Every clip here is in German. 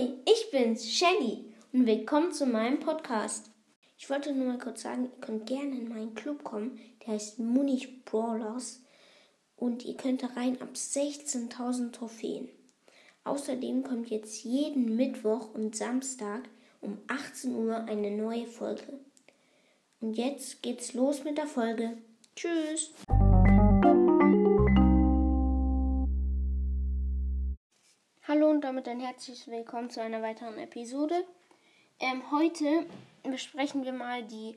Hi, ich bin's, Shelly, und willkommen zu meinem Podcast. Ich wollte nur mal kurz sagen, ihr könnt gerne in meinen Club kommen, der heißt Munich Brawlers, und ihr könnt da rein ab 16.000 Trophäen. Außerdem kommt jetzt jeden Mittwoch und Samstag um 18 Uhr eine neue Folge. Und jetzt geht's los mit der Folge. Tschüss! Hallo und damit ein herzliches Willkommen zu einer weiteren Episode. Ähm, heute besprechen wir mal die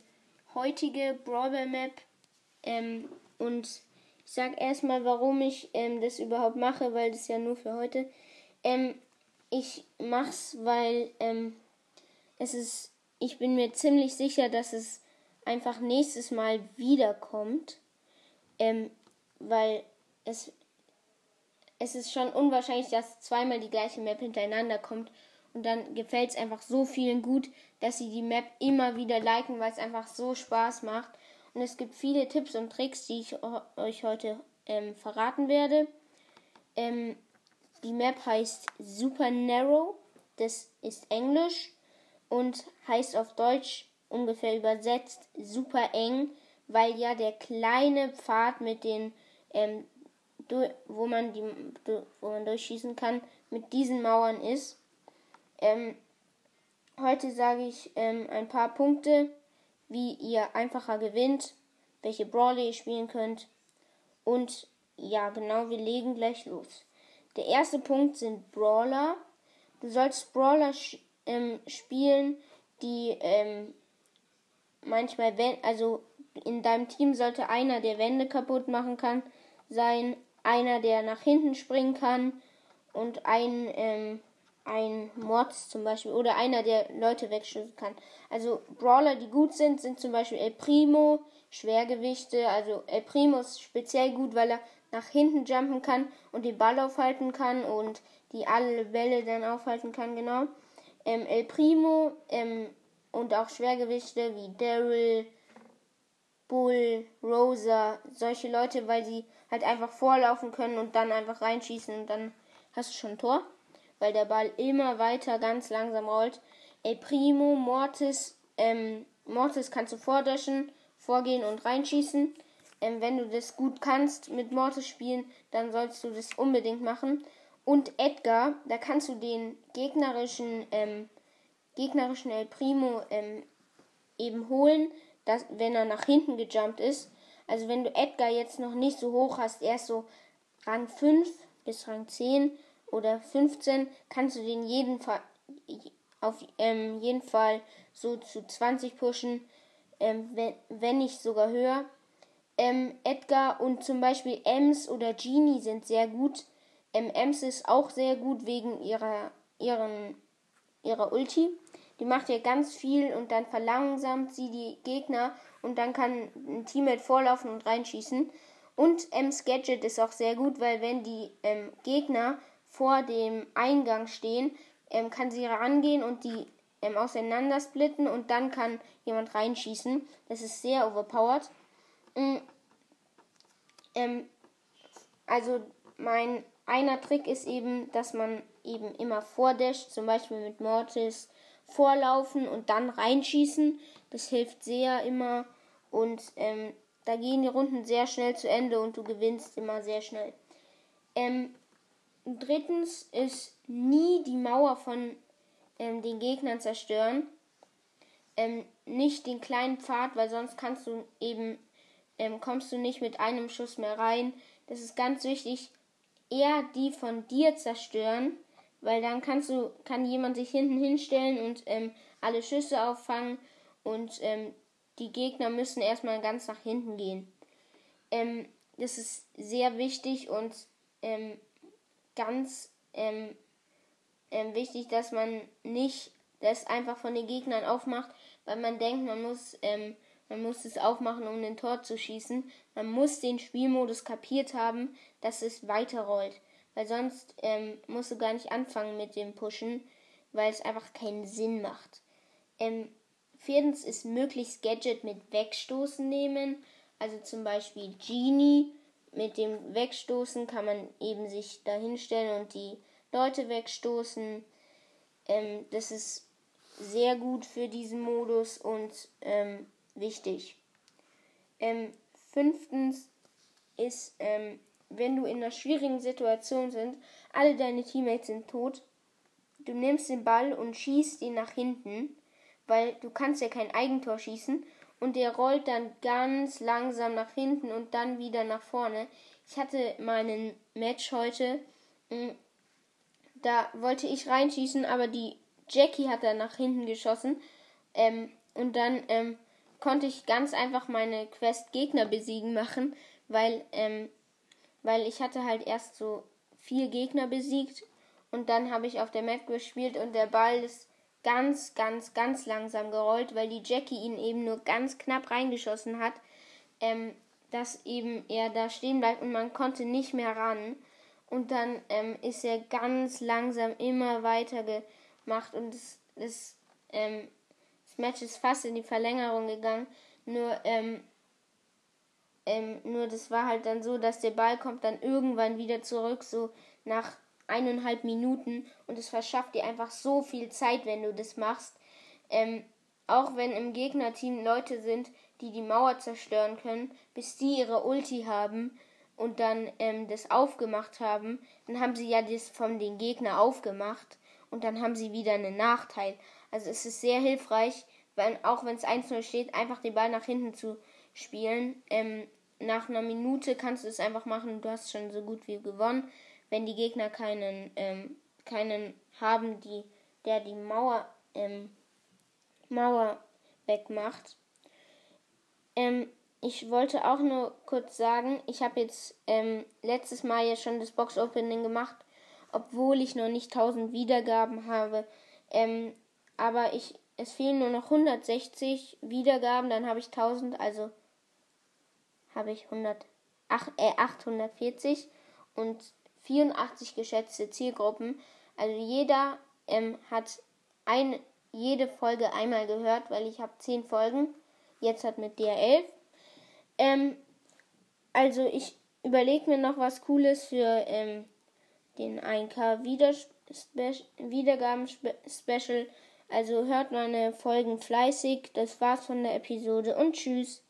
heutige Brawler Map ähm, und ich sage erstmal, warum ich ähm, das überhaupt mache, weil das ja nur für heute. Ähm, ich mach's, weil ähm, es ist, ich bin mir ziemlich sicher, dass es einfach nächstes Mal wiederkommt, ähm, weil es es ist schon unwahrscheinlich, dass zweimal die gleiche Map hintereinander kommt. Und dann gefällt es einfach so vielen gut, dass sie die Map immer wieder liken, weil es einfach so Spaß macht. Und es gibt viele Tipps und Tricks, die ich euch heute ähm, verraten werde. Ähm, die Map heißt Super Narrow. Das ist Englisch und heißt auf Deutsch ungefähr übersetzt super eng, weil ja der kleine Pfad mit den ähm, wo man die wo man durchschießen kann, mit diesen Mauern ist. Ähm, heute sage ich ähm, ein paar Punkte, wie ihr einfacher gewinnt, welche Brawler ihr spielen könnt. Und ja, genau, wir legen gleich los. Der erste Punkt sind Brawler. Du sollst Brawler ähm, spielen, die ähm, manchmal, wenn, also in deinem Team sollte einer, der Wände kaputt machen kann, sein, einer, der nach hinten springen kann und ein, ähm, ein Mords zum Beispiel oder einer, der Leute wegschießen kann. Also Brawler, die gut sind, sind zum Beispiel El Primo, Schwergewichte. Also El Primo ist speziell gut, weil er nach hinten jumpen kann und den Ball aufhalten kann und die alle Bälle dann aufhalten kann, genau. Ähm, El Primo ähm, und auch Schwergewichte wie Daryl, Bull, Rosa, solche Leute, weil sie halt einfach vorlaufen können und dann einfach reinschießen und dann hast du schon ein Tor, weil der Ball immer weiter ganz langsam rollt. El Primo, Mortis, ähm, Mortis kannst du vordöschen, vorgehen und reinschießen. Ähm, wenn du das gut kannst mit Mortis spielen, dann sollst du das unbedingt machen. Und Edgar, da kannst du den gegnerischen, ähm, gegnerischen El Primo ähm, eben holen, dass, wenn er nach hinten gejumpt ist. Also wenn du Edgar jetzt noch nicht so hoch hast, erst so Rang 5 bis Rang 10 oder 15, kannst du den jeden Fall auf ähm, jeden Fall so zu 20 pushen, ähm, wenn, wenn nicht sogar höher. Ähm, Edgar und zum Beispiel Ems oder Genie sind sehr gut. Ähm, Ems ist auch sehr gut wegen ihrer, ihren, ihrer Ulti. Die macht ja ganz viel und dann verlangsamt sie die Gegner und dann kann ein Teammate vorlaufen und reinschießen. Und Ems Gadget ist auch sehr gut, weil wenn die ähm, Gegner vor dem Eingang stehen, ähm, kann sie rangehen und die ähm, auseinander splitten und dann kann jemand reinschießen. Das ist sehr overpowered. Mhm. Ähm, also mein einer Trick ist eben, dass man eben immer vordasht, zum Beispiel mit Mortis vorlaufen und dann reinschießen. Das hilft sehr immer und ähm, da gehen die Runden sehr schnell zu Ende und du gewinnst immer sehr schnell. Ähm, drittens ist nie die Mauer von ähm, den Gegnern zerstören. Ähm, nicht den kleinen Pfad, weil sonst kannst du eben ähm, kommst du nicht mit einem Schuss mehr rein. Das ist ganz wichtig. Eher die von dir zerstören, weil dann kannst du, kann jemand sich hinten hinstellen und ähm, alle Schüsse auffangen und ähm, die Gegner müssen erstmal ganz nach hinten gehen. Ähm, das ist sehr wichtig und ähm, ganz ähm, ähm, wichtig, dass man nicht das einfach von den Gegnern aufmacht, weil man denkt, man muss, man muss es aufmachen, um den Tor zu schießen. Man muss den Spielmodus kapiert haben, dass es weiterrollt. Weil sonst ähm, musst du gar nicht anfangen mit dem Pushen, weil es einfach keinen Sinn macht. Ähm, viertens ist möglichst Gadget mit Wegstoßen nehmen. Also zum Beispiel Genie. Mit dem Wegstoßen kann man eben sich dahinstellen und die Leute wegstoßen. Ähm, das ist sehr gut für diesen Modus und ähm, wichtig. Ähm, fünftens ist, ähm, wenn du in einer schwierigen Situation sind, alle deine Teammates sind tot, du nimmst den Ball und schießt ihn nach hinten, weil du kannst ja kein Eigentor schießen. Und der rollt dann ganz langsam nach hinten und dann wieder nach vorne. Ich hatte meinen Match heute, mm, da wollte ich reinschießen, aber die Jackie hat da nach hinten geschossen. Ähm, und dann ähm, konnte ich ganz einfach meine Quest Gegner besiegen machen, weil ähm, weil ich hatte halt erst so vier Gegner besiegt und dann habe ich auf der Map gespielt und der Ball ist ganz, ganz, ganz langsam gerollt, weil die Jackie ihn eben nur ganz knapp reingeschossen hat, ähm, dass eben er da stehen bleibt und man konnte nicht mehr ran. Und dann ähm, ist er ganz langsam immer weiter gemacht und das, das, ähm, das Match ist fast in die Verlängerung gegangen. Nur, ähm, ähm, nur das war halt dann so, dass der Ball kommt dann irgendwann wieder zurück, so nach eineinhalb Minuten und es verschafft dir einfach so viel Zeit, wenn du das machst. Ähm, auch wenn im Gegnerteam Leute sind, die die Mauer zerstören können, bis die ihre Ulti haben und dann ähm, das aufgemacht haben, dann haben sie ja das von den Gegner aufgemacht und dann haben sie wieder einen Nachteil. Also es ist sehr hilfreich, wenn, auch wenn es 1-0 steht, einfach den Ball nach hinten zu spielen. Ähm, nach einer Minute kannst du es einfach machen, du hast schon so gut wie gewonnen wenn die Gegner keinen, ähm, keinen haben, die, der die Mauer, ähm, Mauer wegmacht. Ähm, ich wollte auch nur kurz sagen, ich habe jetzt ähm, letztes Mal ja schon das Box Opening gemacht, obwohl ich noch nicht 1000 Wiedergaben habe. Ähm, aber ich, es fehlen nur noch 160 Wiedergaben, dann habe ich 1000, also habe ich 100, ach, äh, 840 und 84 geschätzte Zielgruppen. Also jeder ähm, hat ein, jede Folge einmal gehört, weil ich habe 10 Folgen. Jetzt hat mit dir 11. Ähm, also ich überlege mir noch was Cooles für ähm, den 1K Wiedergaben-Special. Also hört meine Folgen fleißig. Das war's von der Episode und tschüss.